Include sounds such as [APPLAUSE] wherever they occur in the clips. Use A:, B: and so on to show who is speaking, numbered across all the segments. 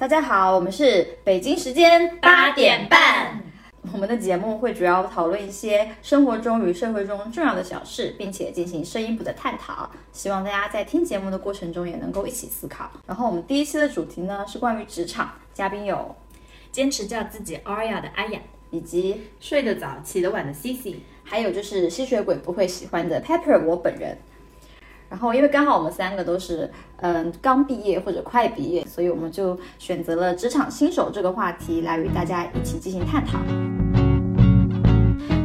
A: 大家好，我们是北京时间
B: 八点半。
A: 我们的节目会主要讨论一些生活中与社会中重要的小事，并且进行深一步的探讨。希望大家在听节目的过程中也能够一起思考。然后我们第一期的主题呢是关于职场，嘉宾有
B: 坚持叫自己 Aria 的阿雅，
A: 以及
C: 睡得早起得晚的 Cici，
A: 还有就是吸血鬼不会喜欢的 Pepper 我本人。然后因为刚好我们三个都是嗯刚毕业或者快毕业，所以我们就选择了职场新手这个话题来与大家一起进行探讨。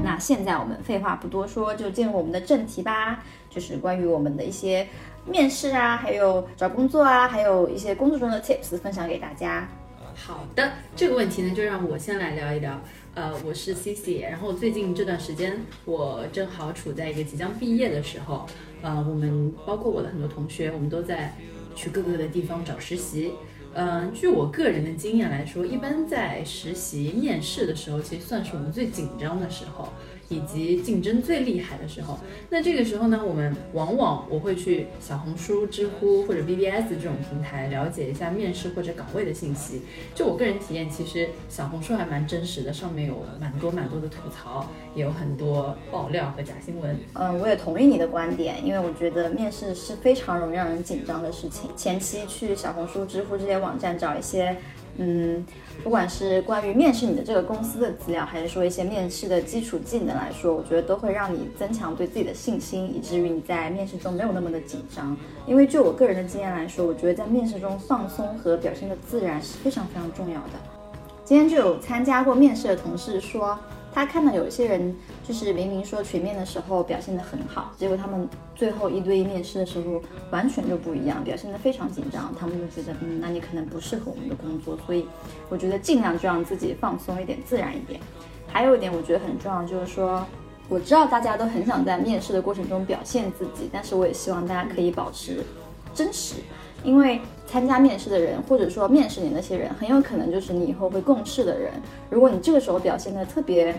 A: 那现在我们废话不多说，就进入我们的正题吧，就是关于我们的一些面试啊，还有找工作啊，还有一些工作中的 tips 分享给大家。
C: 好的，这个问题呢，就让我先来聊一聊。呃，我是 c c 然后最近这段时间，我正好处在一个即将毕业的时候。呃，我们包括我的很多同学，我们都在去各个的地方找实习。嗯，据我个人的经验来说，一般在实习面试的时候，其实算是我们最紧张的时候。以及竞争最厉害的时候，那这个时候呢，我们往往我会去小红书、知乎或者 BBS 这种平台了解一下面试或者岗位的信息。就我个人体验，其实小红书还蛮真实的，上面有蛮多蛮多的吐槽，也有很多爆料和假新闻。
A: 嗯，我也同意你的观点，因为我觉得面试是非常容易让人紧张的事情。前期去小红书、知乎这些网站找一些。嗯，不管是关于面试你的这个公司的资料，还是说一些面试的基础技能来说，我觉得都会让你增强对自己的信心，以至于你在面试中没有那么的紧张。因为就我个人的经验来说，我觉得在面试中放松和表现的自然是非常非常重要的。今天就有参加过面试的同事说。他看到有一些人，就是明明说群面的时候表现得很好，结果他们最后一对一面试的时候完全就不一样，表现得非常紧张。他们就觉得，嗯，那你可能不适合我们的工作。所以我觉得尽量就让自己放松一点，自然一点。还有一点我觉得很重要，就是说，我知道大家都很想在面试的过程中表现自己，但是我也希望大家可以保持真实，因为。参加面试的人，或者说面试你那些人，很有可能就是你以后会共事的人。如果你这个时候表现的特别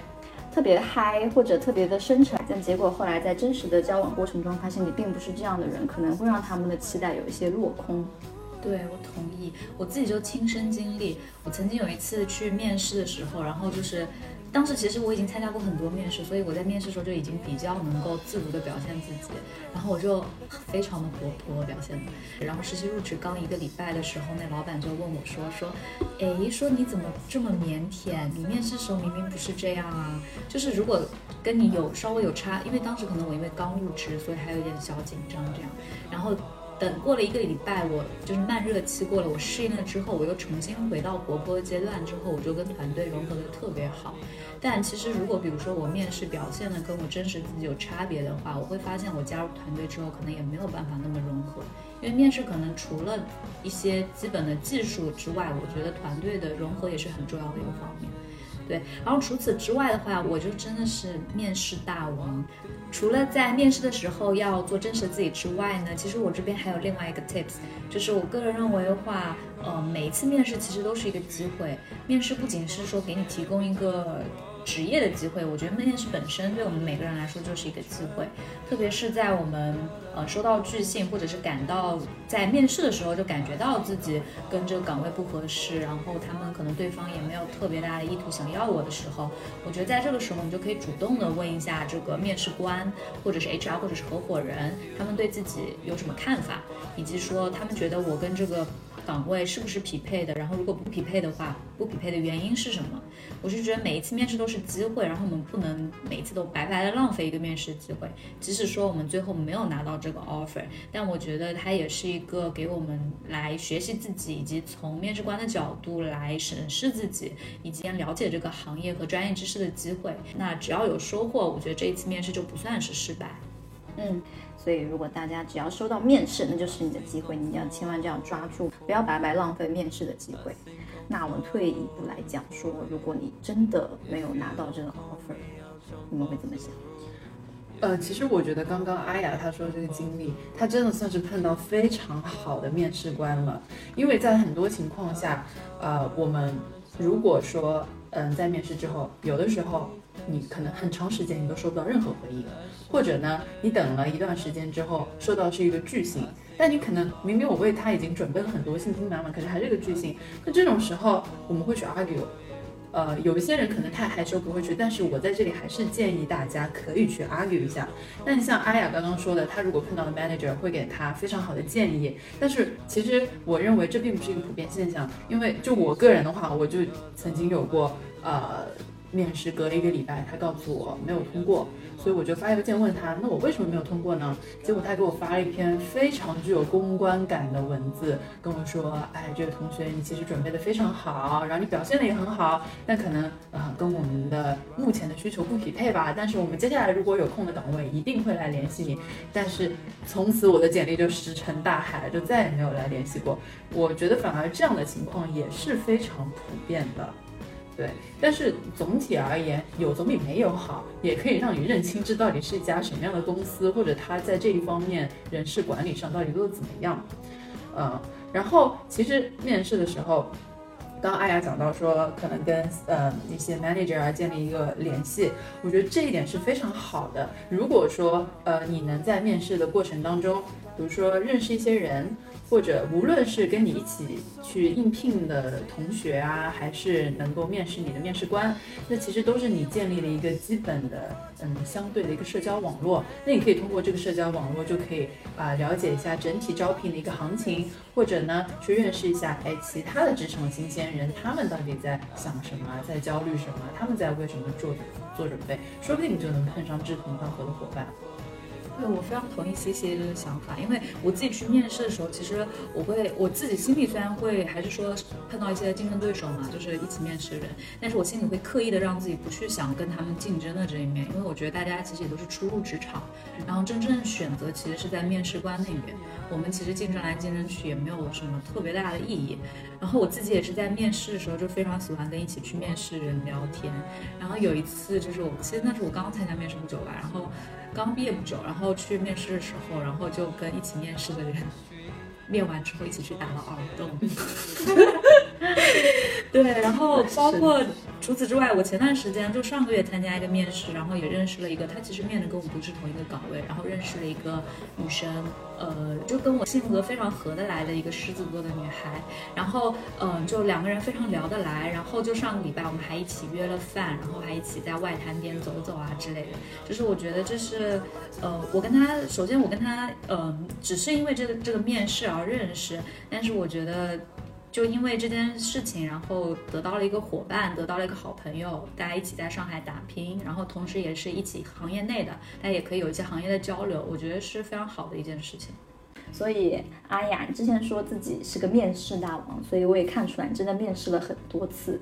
A: 特别嗨，或者特别的深沉，但结果后来在真实的交往过程中发现你并不是这样的人，可能会让他们的期待有一些落空。
B: 对我同意，我自己就亲身经历。我曾经有一次去面试的时候，然后就是。当时其实我已经参加过很多面试，所以我在面试的时候就已经比较能够自如的表现自己，然后我就非常的活泼表现的。然后实习入职刚一个礼拜的时候，那老板就问我说说，哎，说你怎么这么腼腆？你面试时候明明不是这样啊！就是如果跟你有稍微有差，因为当时可能我因为刚入职，所以还有一点小紧张这样。然后。等过了一个礼拜，我就是慢热期过了，我适应了之后，我又重新回到活泼的阶段之后，我就跟团队融合的特别好。但其实如果比如说我面试表现的跟我真实自己有差别的话，我会发现我加入团队之后可能也没有办法那么融合，因为面试可能除了一些基本的技术之外，我觉得团队的融合也是很重要的一个方面。对，然后除此之外的话，我就真的是面试大王。除了在面试的时候要做真实的自己之外呢，其实我这边还有另外一个 tips，就是我个人认为的话，呃，每一次面试其实都是一个机会。面试不仅是说给你提供一个。职业的机会，我觉得面试本身对我们每个人来说就是一个机会，特别是在我们呃收到拒信，或者是感到在面试的时候就感觉到自己跟这个岗位不合适，然后他们可能对方也没有特别大的意图想要我的时候，我觉得在这个时候你就可以主动的问一下这个面试官，或者是 HR 或者是合伙人，他们对自己有什么看法，以及说他们觉得我跟这个。岗位是不是匹配的？然后如果不匹配的话，不匹配的原因是什么？我是觉得每一次面试都是机会，然后我们不能每一次都白白的浪费一个面试机会。即使说我们最后没有拿到这个 offer，但我觉得它也是一个给我们来学习自己，以及从面试官的角度来审视自己，以及了解这个行业和专业知识的机会。那只要有收获，我觉得这一次面试就不算是失败。
A: 嗯。所以，如果大家只要收到面试，那就是你的机会，你要千万这样抓住，不要白白浪费面试的机会。那我们退一步来讲，说如果你真的没有拿到这个 offer，你们会怎么想？
C: 呃，其实我觉得刚刚阿雅她说这个经历，她真的算是碰到非常好的面试官了，因为在很多情况下，呃，我们如果说，嗯，在面试之后，有的时候。你可能很长时间你都收不到任何回应，或者呢，你等了一段时间之后收到是一个巨信，但你可能明明我为他已经准备了很多，信心满满，可是还是个巨星。那这种时候我们会去 argue。呃，有一些人可能太害羞不会去，但是我在这里还是建议大家可以去 argue 一下。那你像阿雅刚刚说的，他如果碰到了 manager 会给他非常好的建议，但是其实我认为这并不是一个普遍现象，因为就我个人的话，我就曾经有过呃。面试隔了一个礼拜，他告诉我没有通过，所以我就发邮件问他，那我为什么没有通过呢？结果他给我发了一篇非常具有公关感的文字，跟我说，哎，这个同学你其实准备的非常好，然后你表现的也很好，但可能呃跟我们的目前的需求不匹配吧。但是我们接下来如果有空的岗位，一定会来联系你。但是从此我的简历就石沉大海，就再也没有来联系过。我觉得反而这样的情况也是非常普遍的。对，但是总体而言，有总比没有好，也可以让你认清这到底是一家什么样的公司，或者他在这一方面人事管理上到底做的怎么样。嗯，然后其实面试的时候，刚刚阿雅讲到说，可能跟呃一些 manager 建立一个联系，我觉得这一点是非常好的。如果说呃你能在面试的过程当中，比如说认识一些人。或者无论是跟你一起去应聘的同学啊，还是能够面试你的面试官，那其实都是你建立了一个基本的，嗯，相对的一个社交网络。那你可以通过这个社交网络，就可以啊了解一下整体招聘的一个行情，或者呢去认识一下，哎，其他的职场新鲜人，他们到底在想什么，在焦虑什么，他们在为什么做做准备，说不定你就能碰上志同道合的伙伴。
B: 对，我非常同意 C C 这个想法，因为我自己去面试的时候，其实我会我自己心里虽然会还是说碰到一些竞争对手嘛，就是一起面试的人，但是我心里会刻意的让自己不去想跟他们竞争的这一面，因为我觉得大家其实也都是初入职场，然后真正选择其实是在面试官那边，我们其实竞争来竞争去也没有什么特别大的意义。然后我自己也是在面试的时候就非常喜欢跟一起去面试人聊天，然后有一次就是我其实那是我刚参加面试不久吧，然后。刚毕业不久，然后去面试的时候，然后就跟一起面试的人，面完之后一起去打了耳洞。[LAUGHS] 对，然后包括除此之外，我前段时间就上个月参加一个面试，然后也认识了一个，他其实面的跟我不是同一个岗位，然后认识了一个女生，呃，就跟我性格非常合得来的一个狮子座的女孩，然后嗯，就两个人非常聊得来，然后就上个礼拜我们还一起约了饭，然后还一起在外滩边走走啊之类的，就是我觉得这是，呃，我跟他首先我跟他嗯，只是因为这个这个面试而认识，但是我觉得。就因为这件事情，然后得到了一个伙伴，得到了一个好朋友，大家一起在上海打拼，然后同时也是一起行业内的，大家也可以有一些行业的交流，我觉得是非常好的一件事情。
A: 所以阿雅，你之前说自己是个面试大王，所以我也看出来你真的面试了很多次。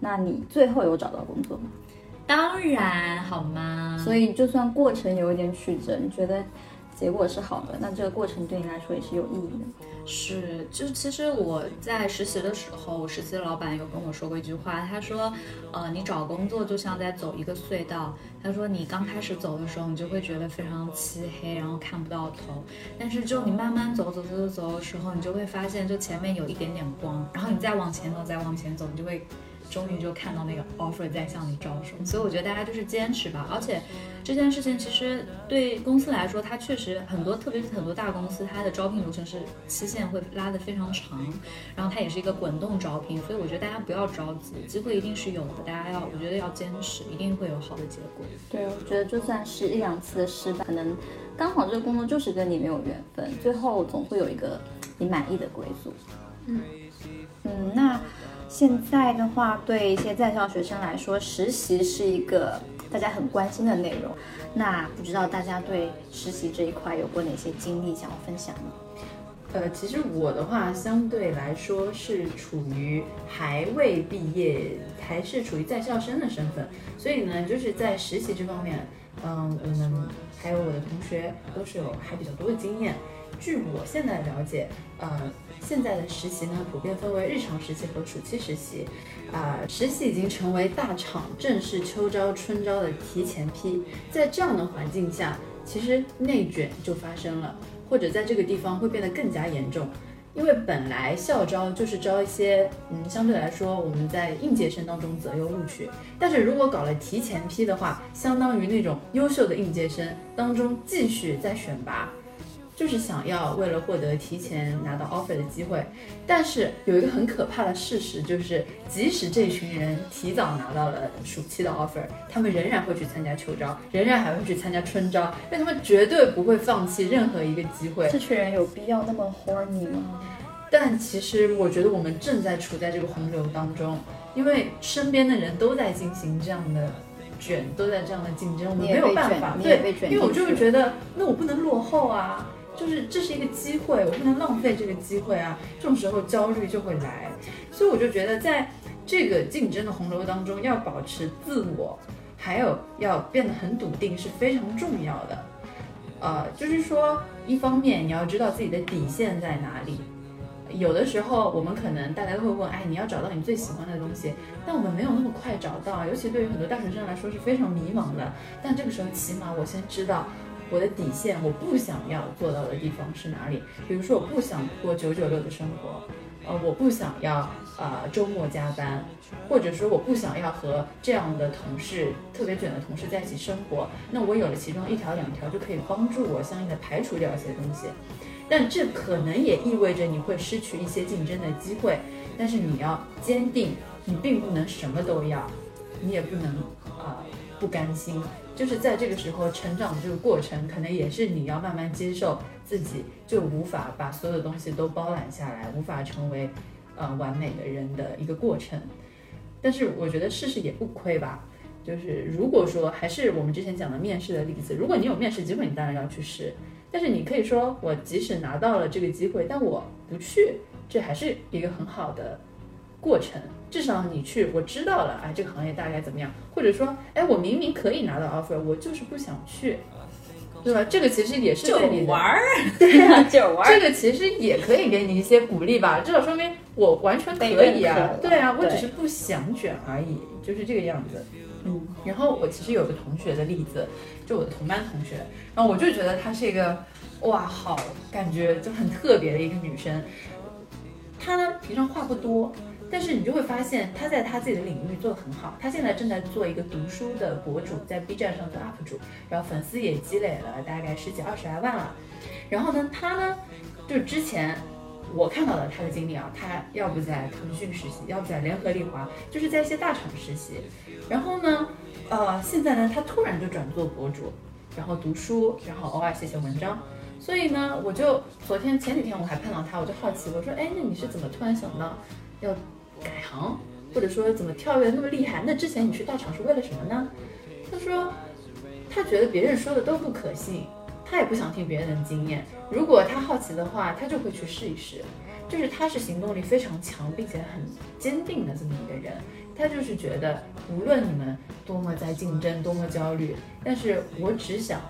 A: 那你最后有找到工作吗？
B: 当然，好吗？
A: 所以就算过程有一点曲折，你觉得？结果是好的，那这个过程对你来说也是有意义的。
B: 是，就其实我在实习的时候，我实习的老板有跟我说过一句话，他说，呃，你找工作就像在走一个隧道。他说，你刚开始走的时候，你就会觉得非常漆黑，然后看不到头。但是就你慢慢走走走走走的时候，你就会发现，就前面有一点点光，然后你再往前走，再往前走，你就会。终于就看到那个 offer 在向你招手，所以我觉得大家就是坚持吧。而且这件事情其实对公司来说，它确实很多，特别是很多大公司，它的招聘流程是期限会拉得非常长，然后它也是一个滚动招聘，所以我觉得大家不要着急，机会一定是有的。大家要，我觉得要坚持，一定会有好的结果。
A: 对，我觉得就算是一两次的失败，可能刚好这个工作就是跟你没有缘分，最后总会有一个你满意的归宿。嗯嗯，那。现在的话，对一些在校学生来说，实习是一个大家很关心的内容。那不知道大家对实习这一块有过哪些经历想要分享呢？
C: 呃，其实我的话相对来说是处于还未毕业，还是处于在校生的身份，所以呢，就是在实习这方面，嗯，我们还有我的同学都是有还比较多的经验。据我现在了解，呃。现在的实习呢，普遍分为日常实习和暑期实习。啊，实习已经成为大厂正式秋招春招的提前批。在这样的环境下，其实内卷就发生了，或者在这个地方会变得更加严重。因为本来校招就是招一些，嗯，相对来说我们在应届生当中择优录取。但是如果搞了提前批的话，相当于那种优秀的应届生当中继续再选拔。就是想要为了获得提前拿到 offer 的机会。但是有一个很可怕的事实，就是即使这群人提早拿到了暑期的 offer，他们仍然会去参加秋招，仍然还会去参加春招，因为他们绝对不会放弃任何一个机会。
A: 这群人有必要那么 horny 吗？
C: 但其实我觉得我们正在处在这个洪流当中，因为身边的人都在进行这样的卷，都在这样的竞争，我们没有办法。对，因为我就是觉得，那我不能落后啊，就是这是一个机会，我不能浪费这个机会啊。这种时候焦虑就会来，所以我就觉得，在这个竞争的洪流当中，要保持自我，还有要变得很笃定是非常重要的。呃，就是说，一方面你要知道自己的底线在哪里。有的时候，我们可能大家都会问，哎，你要找到你最喜欢的东西，但我们没有那么快找到，尤其对于很多大学生来说是非常迷茫的。但这个时候，起码我先知道我的底线，我不想要做到的地方是哪里。比如说，我不想过九九六的生活，呃，我不想要呃周末加班，或者说我不想要和这样的同事特别卷的同事在一起生活。那我有了其中一条两条，就可以帮助我相应的排除掉一些东西。但这可能也意味着你会失去一些竞争的机会，但是你要坚定，你并不能什么都要，你也不能啊不甘心。就是在这个时候成长的这个过程，可能也是你要慢慢接受自己就无法把所有的东西都包揽下来，无法成为呃完美的人的一个过程。但是我觉得试试也不亏吧。就是如果说还是我们之前讲的面试的例子，如果你有面试机会，你当然要去试。但是你可以说，我即使拿到了这个机会，但我不去，这还是一个很好的过程。至少你去，我知道了，哎，这个行业大概怎么样？或者说，哎，我明明可以拿到 offer，我就是不想去，对吧？这个其实也是
B: 就玩儿，[LAUGHS]
C: 对
A: 呀，就玩儿。
C: 这个其实也可以给你一些鼓励吧，至少说明我完全可以啊，对啊，我只是不想卷而已，就是这个样子。嗯，然后我其实有个同学的例子，就我的同班同学，然后我就觉得她是一个，哇，好感觉就很特别的一个女生。她呢平常话不多，但是你就会发现他在他自己的领域做得很好。他现在正在做一个读书的博主，在 B 站上做 UP 主，然后粉丝也积累了大概十几二十来万了。然后呢，他呢就是之前。我看到了他的经历啊，他要不在腾讯实习，要不在联合利华，就是在一些大厂实习。然后呢，呃，现在呢，他突然就转做博主，然后读书，然后偶尔写写文章。所以呢，我就昨天前几天我还碰到他，我就好奇，我说，哎，那你是怎么突然想到要改行，或者说怎么跳跃那么厉害？那之前你去大厂是为了什么呢？他说，他觉得别人说的都不可信。他也不想听别人的经验，如果他好奇的话，他就会去试一试。就是他是行动力非常强，并且很坚定的这么一个人。他就是觉得，无论你们多么在竞争，多么焦虑，但是我只想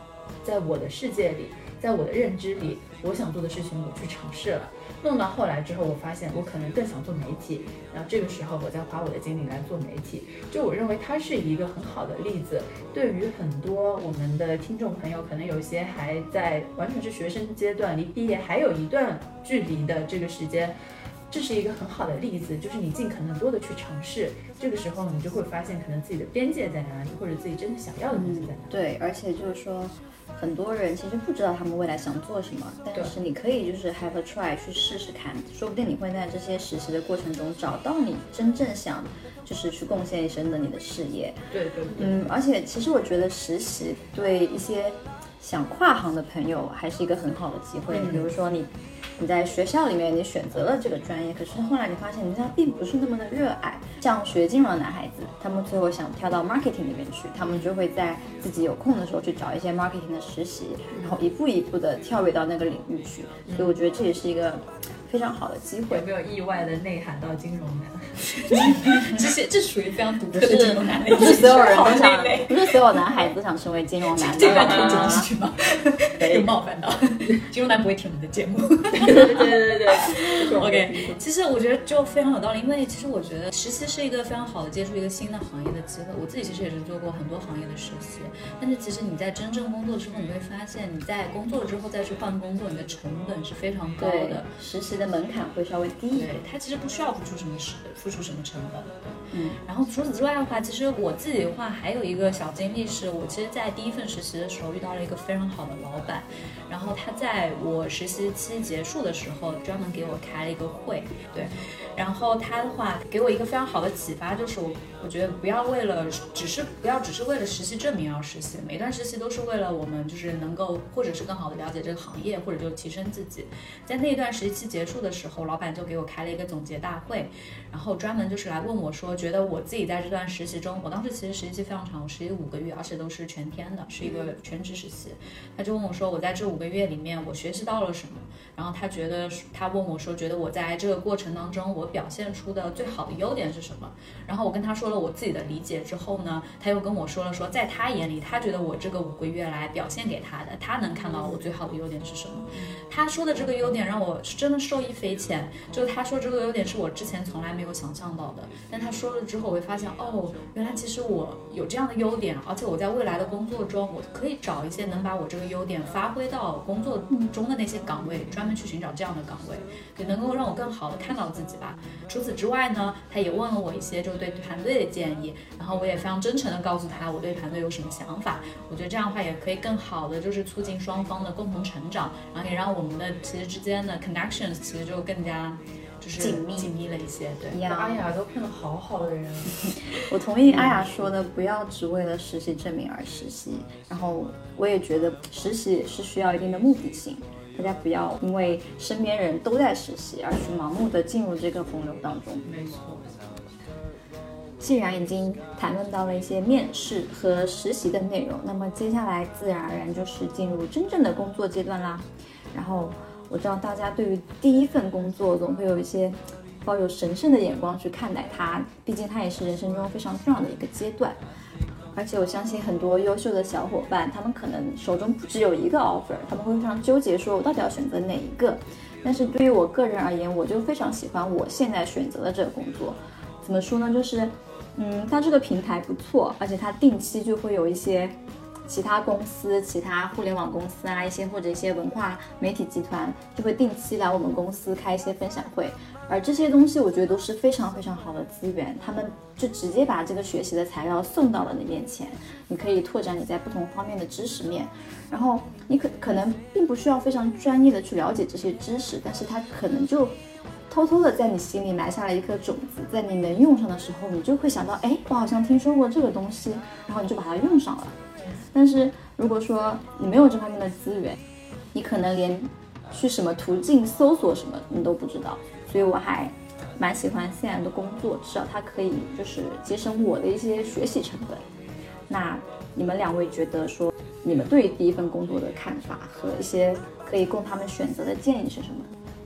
C: 在我的世界里，在我的认知里，我想做的事情，我去尝试了。弄到后来之后，我发现我可能更想做媒体，然后这个时候我再花我的精力来做媒体。就我认为它是一个很好的例子，对于很多我们的听众朋友，可能有些还在完全是学生阶段，离毕业还有一段距离的这个时间，这是一个很好的例子，就是你尽可能多的去尝试，这个时候你就会发现可能自己的边界在哪里，或者自己真的想要的东西在哪。里。
A: 对，而且就是说。很多人其实不知道他们未来想做什么，但是你可以就是 have a try 去试试看，说不定你会在这些实习的过程中找到你真正想就是去贡献一生的你的事业。
C: 对对对。
A: 嗯，而且其实我觉得实习对一些想跨行的朋友还是一个很好的机会，比如说你。你在学校里面，你选择了这个专业，可是后来你发现人家并不是那么的热爱。像学金融的男孩子，他们最后想跳到 marketing 里面去，他们就会在自己有空的时候去找一些 marketing 的实习，然后一步一步的跳跃到那个领域去。所以我觉得这也是一个。非常好的机会，
C: 有没有意外的内涵到金融男？[LAUGHS]
B: 这些这属于非常独特的金融男，
A: 不是所有人都想，[LAUGHS] 不是所有男孩子都想成为金融男。
B: 这个可以去吗？[LAUGHS] 有冒犯到金融男不会听我们的节目。[LAUGHS]
C: 对对对对
B: ，OK。其实我觉得就非常有道理，因为其实我觉得实习是一个非常好的接触一个新的行业的机会。我自己其实也是做过很多行业的实习，但是其实你在真正工作之后，你会发现你在工作之后再去换工作，你的成本是非常高的。
A: 实习。的门槛会稍微低一点，
B: 它其实不需要付出什么是付出什么成本。嗯，然后除此之外的话，其实我自己的话还有一个小经历，是我其实，在第一份实习的时候遇到了一个非常好的老板，然后他在我实习期结束的时候，专门给我开了一个会，对。然后他的话给我一个非常好的启发，就是我我觉得不要为了只是不要只是为了实习证明而实习，每一段实习都是为了我们就是能够或者是更好的了解这个行业，或者就提升自己。在那一段实习期结束的时候，老板就给我开了一个总结大会，然后专门就是来问我说，觉得我自己在这段实习中，我当时其实实习期非常长，我实习五个月，而且都是全天的，是一个全职实习。他就问我说，我在这五个月里面我学习到了什么？然后他觉得他问我说，觉得我在这个过程当中我。表现出的最好的优点是什么？然后我跟他说了我自己的理解之后呢，他又跟我说了说，在他眼里，他觉得我这个五个月来表现给他的，他能看到我最好的优点是什么。他说的这个优点让我是真的受益匪浅，就是他说这个优点是我之前从来没有想象到的。但他说了之后，我会发现哦，原来其实我有这样的优点，而且我在未来的工作中，我可以找一些能把我这个优点发挥到工作中的那些岗位，专门去寻找这样的岗位，也能够让我更好的看到自己吧。除此之外呢，他也问了我一些就是对团队的建议，然后我也非常真诚的告诉他我对团队有什么想法。我觉得这样的话也可以更好的就是促进双方的共同成长，然后也让我们的其实之间的 connections 其实就更加就是
A: 紧密
B: 紧密了一些。对，
C: 阿雅都碰到好好的人，[LAUGHS] [LAUGHS]
A: 我同意阿雅说的，不要只为了实习证明而实习。然后我也觉得实习是需要一定的目的性。大家不要因为身边人都在实习而去盲目的进入这个洪流当中。
C: 没错。
A: 既然已经谈论到了一些面试和实习的内容，那么接下来自然而然就是进入真正的工作阶段啦。然后我知道大家对于第一份工作总会有一些抱有神圣的眼光去看待它，毕竟它也是人生中非常重要的一个阶段。而且我相信很多优秀的小伙伴，他们可能手中不只有一个 offer，他们会非常纠结，说我到底要选择哪一个。但是对于我个人而言，我就非常喜欢我现在选择的这个工作。怎么说呢？就是，嗯，它这个平台不错，而且它定期就会有一些其他公司、其他互联网公司啊，一些或者一些文化媒体集团就会定期来我们公司开一些分享会。而这些东西，我觉得都是非常非常好的资源，他们就直接把这个学习的材料送到了你面前，你可以拓展你在不同方面的知识面，然后你可可能并不需要非常专业的去了解这些知识，但是它可能就偷偷的在你心里埋下了一颗种子，在你能用上的时候，你就会想到，哎，我好像听说过这个东西，然后你就把它用上了。但是如果说你没有这方面的资源，你可能连去什么途径搜索什么你都不知道。所以我还蛮喜欢现在的工作，至少它可以就是节省我的一些学习成本。那你们两位觉得说，你们对第一份工作的看法和一些可以供他们选择的建议是什么？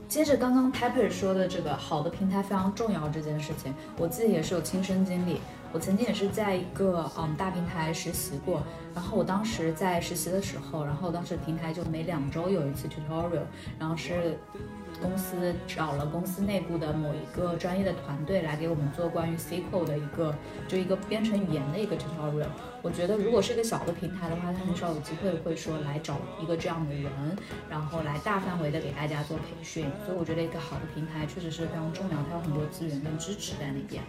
B: 接着刚刚 Pepper 说的这个好的平台非常重要这件事情，我自己也是有亲身经历。我曾经也是在一个嗯大平台实习过，然后我当时在实习的时候，然后当时平台就每两周有一次 tutorial，然后是。公司找了公司内部的某一个专业的团队来给我们做关于 SQL 的一个，就一个编程语言的一个 tutorial。我觉得如果是一个小的平台的话，它很少有机会会说来找一个这样的人，然后来大范围的给大家做培训。所以我觉得一个好的平台确实是非常重要，它有很多资源跟支持在那边。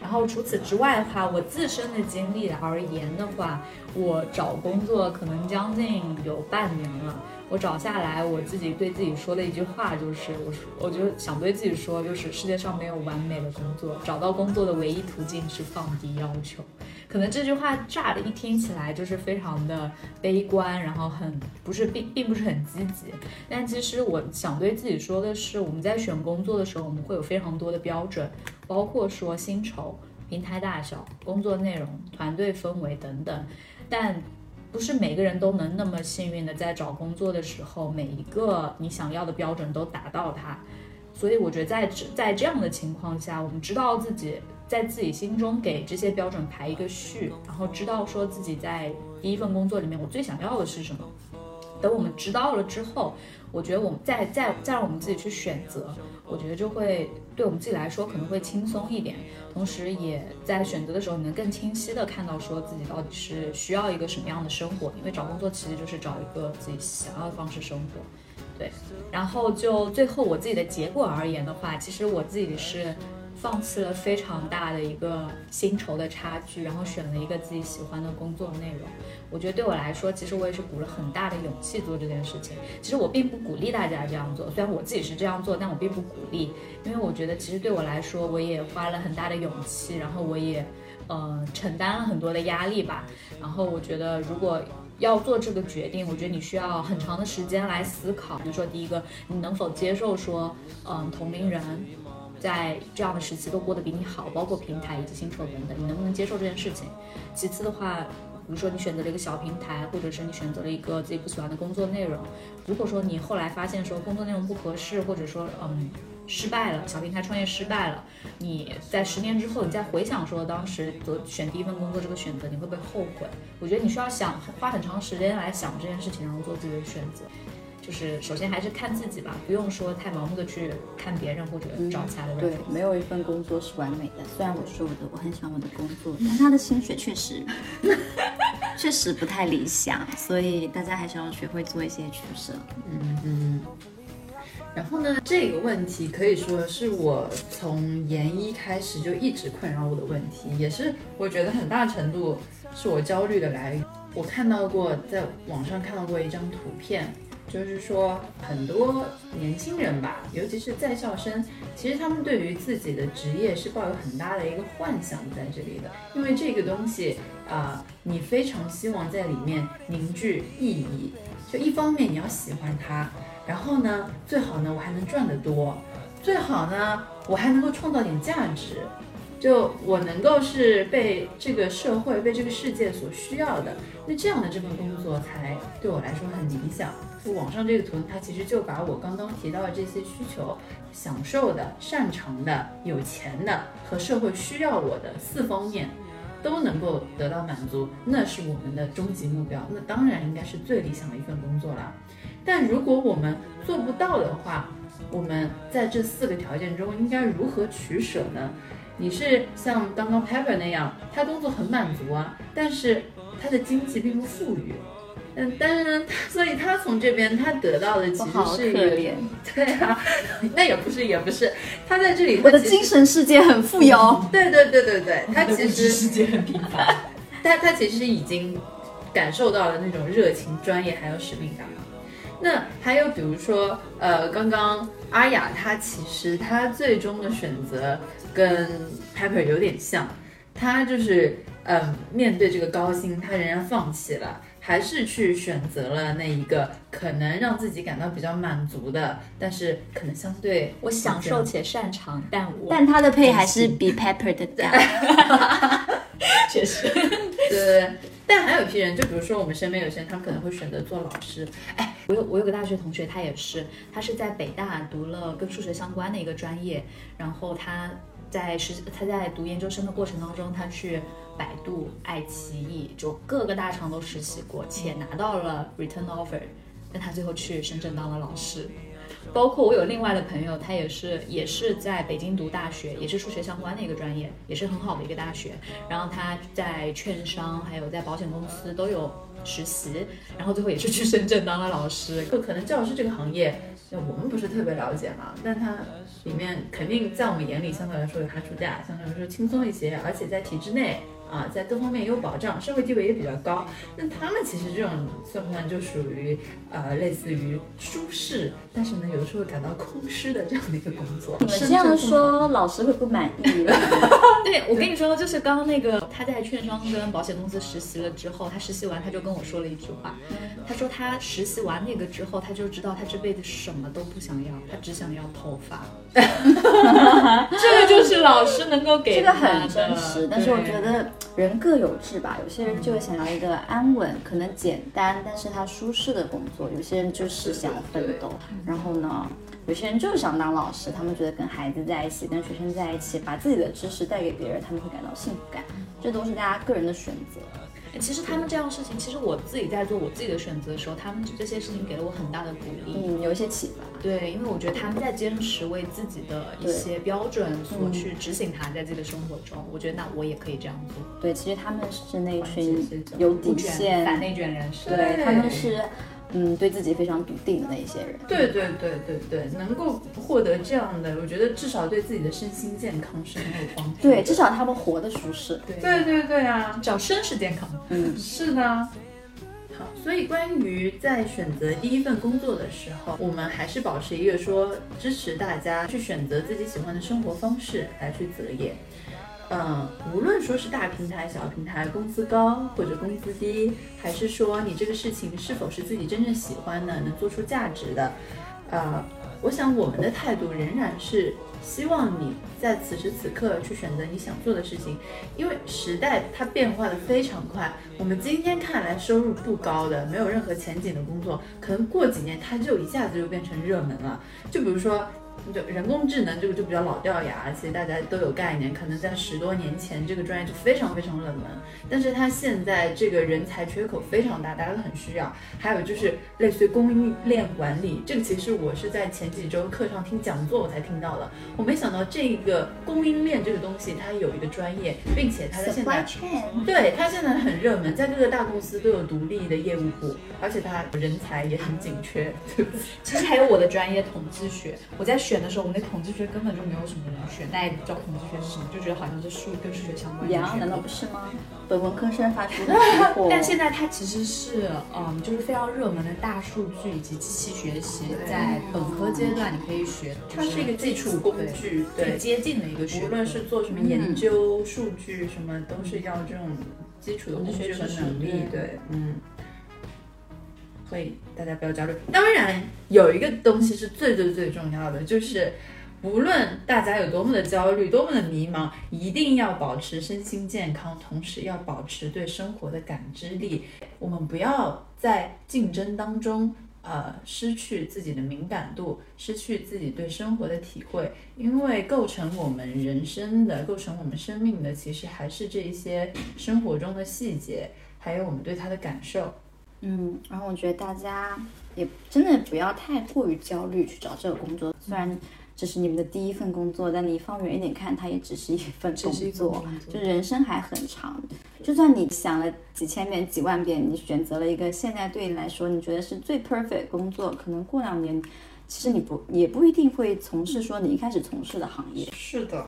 B: 然后除此之外的话，我自身的经历而言的话，我找工作可能将近有半年了。我找下来，我自己对自己说的一句话就是：我说，我就想对自己说，就是世界上没有完美的工作，找到工作的唯一途径是放低要求。可能这句话乍的一听起来就是非常的悲观，然后很不是并并不是很积极。但其实我想对自己说的是，我们在选工作的时候，我们会有非常多的标准，包括说薪酬、平台大小、工作内容、团队氛围等等，但。不是每个人都能那么幸运的在找工作的时候，每一个你想要的标准都达到它。所以我觉得在在这样的情况下，我们知道自己在自己心中给这些标准排一个序，然后知道说自己在第一份工作里面我最想要的是什么。等我们知道了之后，我觉得我们再再再让我们自己去选择，我觉得就会对我们自己来说可能会轻松一点。同时，也在选择的时候，你能更清晰的看到说自己到底是需要一个什么样的生活。因为找工作其实就是找一个自己想要的方式生活，对。然后就最后我自己的结果而言的话，其实我自己是放弃了非常大的一个薪酬的差距，然后选了一个自己喜欢的工作内容。我觉得对我来说，其实我也是鼓了很大的勇气做这件事情。其实我并不鼓励大家这样做，虽然我自己是这样做，但我并不鼓励，因为我觉得其实对我来说，我也花了很大的勇气，然后我也，呃，承担了很多的压力吧。然后我觉得，如果要做这个决定，我觉得你需要很长的时间来思考。比如说，第一个，你能否接受说，嗯，同龄人。在这样的时期都过得比你好，包括平台以及薪酬等等，你能不能接受这件事情？其次的话，比如说你选择了一个小平台，或者是你选择了一个自己不喜欢的工作内容，如果说你后来发现说工作内容不合适，或者说嗯失败了，小平台创业失败了，你在十年之后你再回想说当时择选第一份工作这个选择，你会不会后悔？我觉得你需要想花很长时间来想这件事情，然后做自己的选择。就是首先还是看自己吧，不用说太盲目的去看别人或者找其他的人。
A: 对，没有一份工作是完美的。虽然我说我的我很喜欢我的工作，但他的薪水确实 [LAUGHS] 确实不太理想，所以大家还是要学会做一些取舍。
C: 嗯嗯。然后呢，这个问题可以说是我从研一开始就一直困扰我的问题，也是我觉得很大程度是我焦虑的来源。我看到过，在网上看到过一张图片。就是说，很多年轻人吧，尤其是在校生，其实他们对于自己的职业是抱有很大的一个幻想在这里的。因为这个东西啊，你非常希望在里面凝聚意义。就一方面你要喜欢它，然后呢，最好呢我还能赚得多，最好呢我还能够创造点价值。就我能够是被这个社会、被这个世界所需要的，那这样的这份工作才对我来说很理想。就网上这个图，它其实就把我刚刚提到的这些需求，享受的、擅长的、有钱的和社会需要我的四方面，都能够得到满足，那是我们的终极目标。那当然应该是最理想的一份工作了。但如果我们做不到的话，我们在这四个条件中应该如何取舍呢？你是像刚刚 Pepper 那样，他工作很满足啊，但是他的经济并不富裕，嗯，但是呢，所以他从这边他得到的其实是一个，对啊，那也不是也不是，他在这里
A: 我的精神世界很富有，
C: 对对对对对，他其实
B: 世界很平凡，[LAUGHS]
C: 他他其实已经感受到了那种热情、专业还有使命感。那还有比如说，呃，刚刚阿雅她其实她最终的选择。跟 Pepper 有点像，他就是嗯，面对这个高薪，他仍然放弃了，还是去选择了那一个可能让自己感到比较满足的，但是可能相对
B: 我享受且擅长，但我
A: 但他的配还是比 Pepper 的高，
B: 确实，
C: 对。但还有一批人，就比如说我们身边有些人，他们可能会选择做老师。
B: 哎，我有我有个大学同学，他也是，他是在北大读了跟数学相关的一个专业，然后他。在实他在读研究生的过程当中，他去百度、爱奇艺，就各个大厂都实习过，且拿到了 return offer，但他最后去深圳当了老师。包括我有另外的朋友，他也是也是在北京读大学，也是数学相关的一个专业，也是很好的一个大学。然后他在券商还有在保险公司都有实习，然后最后也是去深圳当了老师。
C: 就可能教师这个行业。那我们不是特别了解嘛，但他里面肯定在我们眼里相对来说有寒暑假，相对来说轻松一些，而且在体制内。啊，在各方面也有保障，社会地位也比较高。那他们其实这种算不算就属于呃类似于舒适，但是呢有的时候感到空虚的这样的一个工作？
A: 你们这样说，老师会不满意。[LAUGHS]
B: 对，我跟你说，就是刚刚那个他在券商跟保险公司实习了之后，他实习完他就跟我说了一句话，他说他实习完那个之后，他就知道他这辈子什么都不想要，他只想要头发。[LAUGHS] 这个就是老师能够给
A: 这个很真实，但是我觉得。人各有志吧，有些人就会想要一个安稳、可能简单，但是他舒适的工作；有些人就是想奋斗。然后呢，有些人就是想当老师，他们觉得跟孩子在一起、跟学生在一起，把自己的知识带给别人，他们会感到幸福感。这都是大家个人的选择。
B: 其实他们这样的事情，其实我自己在做我自己的选择的时候，他们这些事情给了我很大的鼓励，
A: 嗯，有一些启发。
B: 对，因为我觉得他们在坚持为自己的一些标准所去执行它，在自己的生活中，我觉得那我也可以这样做。
A: 对，其实他们是那群有底线
B: 反内卷人士，
A: 对，他们是嗯，对自己非常笃定的那一些人。
C: 对对对对对，能够获得这样的，我觉得至少对自己的身心健康是很有帮助的。
A: 对，至少他们活得舒适。
B: 对
C: 对对对啊，
B: 只要身是健康。
A: 嗯，
C: 是的。好，所以关于在选择第一份工作的时候，我们还是保持一个说支持大家去选择自己喜欢的生活方式来去择业。嗯，无论说是大平台、小平台，工资高或者工资低，还是说你这个事情是否是自己真正喜欢的、能做出价值的，呃，我想我们的态度仍然是希望你在此时此刻去选择你想做的事情，因为时代它变化的非常快。我们今天看来收入不高的、没有任何前景的工作，可能过几年它就一下子就变成热门了。就比如说。就人工智能这个就比较老掉牙，其实大家都有概念。可能在十多年前，这个专业就非常非常冷门，但是它现在这个人才缺口非常大，大家都很需要。还有就是类似于供应链管理，这个其实我是在前几周课上听讲座我才听到的。我没想到这个供应链这个东西它有一个专业，并且它在现在对它现在很热门，在各个大公司都有独立的业务部，而且它人才也很紧缺。[LAUGHS]
B: 其实还有我的专业统计学，我在。选的时候，我们那统计学根本就没有什么人选，大家也不知道统计学是什么，就觉得好像是数跟数学相关的。
A: 难道不是吗？本文科生发出的 [LAUGHS]
B: 但现在它其实是，嗯，就是非常热门的大数据以及机器学习，在本科阶段你可以学，
C: 它是一个基础工具，
B: 最接近的一个学。
C: 无论是做什么研究、数据什么，都是要这种基础的工具和能力。对，嗯。所以大家不要焦虑。当然，有一个东西是最最最重要的，就是无论大家有多么的焦虑、多么的迷茫，一定要保持身心健康，同时要保持对生活的感知力。我们不要在竞争当中，呃，失去自己的敏感度，失去自己对生活的体会。因为构成我们人生的、构成我们生命的，其实还是这一些生活中的细节，还有我们对它的感受。
A: 嗯，然后我觉得大家也真的不要太过于焦虑去找这个工作，虽然这是你们的第一份工作，但你放远一点看，它也只是一份工作，就人生还很长。就算你想了几千遍、几万遍，你选择了一个现在对你来说你觉得是最 perfect 工作，可能过两年，其实你不也不一定会从事说你一开始从事的行业。
C: 是的，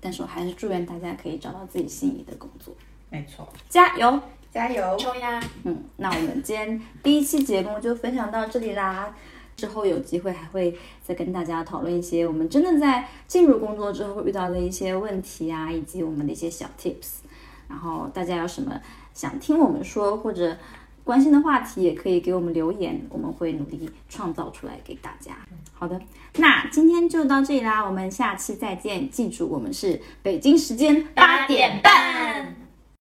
A: 但是我还是祝愿大家可以找到自己心仪的工作。
C: 没错，
A: 加油！
C: 加油，
B: 冲呀！
A: 嗯，那我们今天第一期节目就分享到这里啦。之后有机会还会再跟大家讨论一些我们真的在进入工作之后会遇到的一些问题啊，以及我们的一些小 tips。然后大家有什么想听我们说或者关心的话题，也可以给我们留言，我们会努力创造出来给大家。好的，那今天就到这里啦，我们下期再见。记住，我们是北京时间八点半。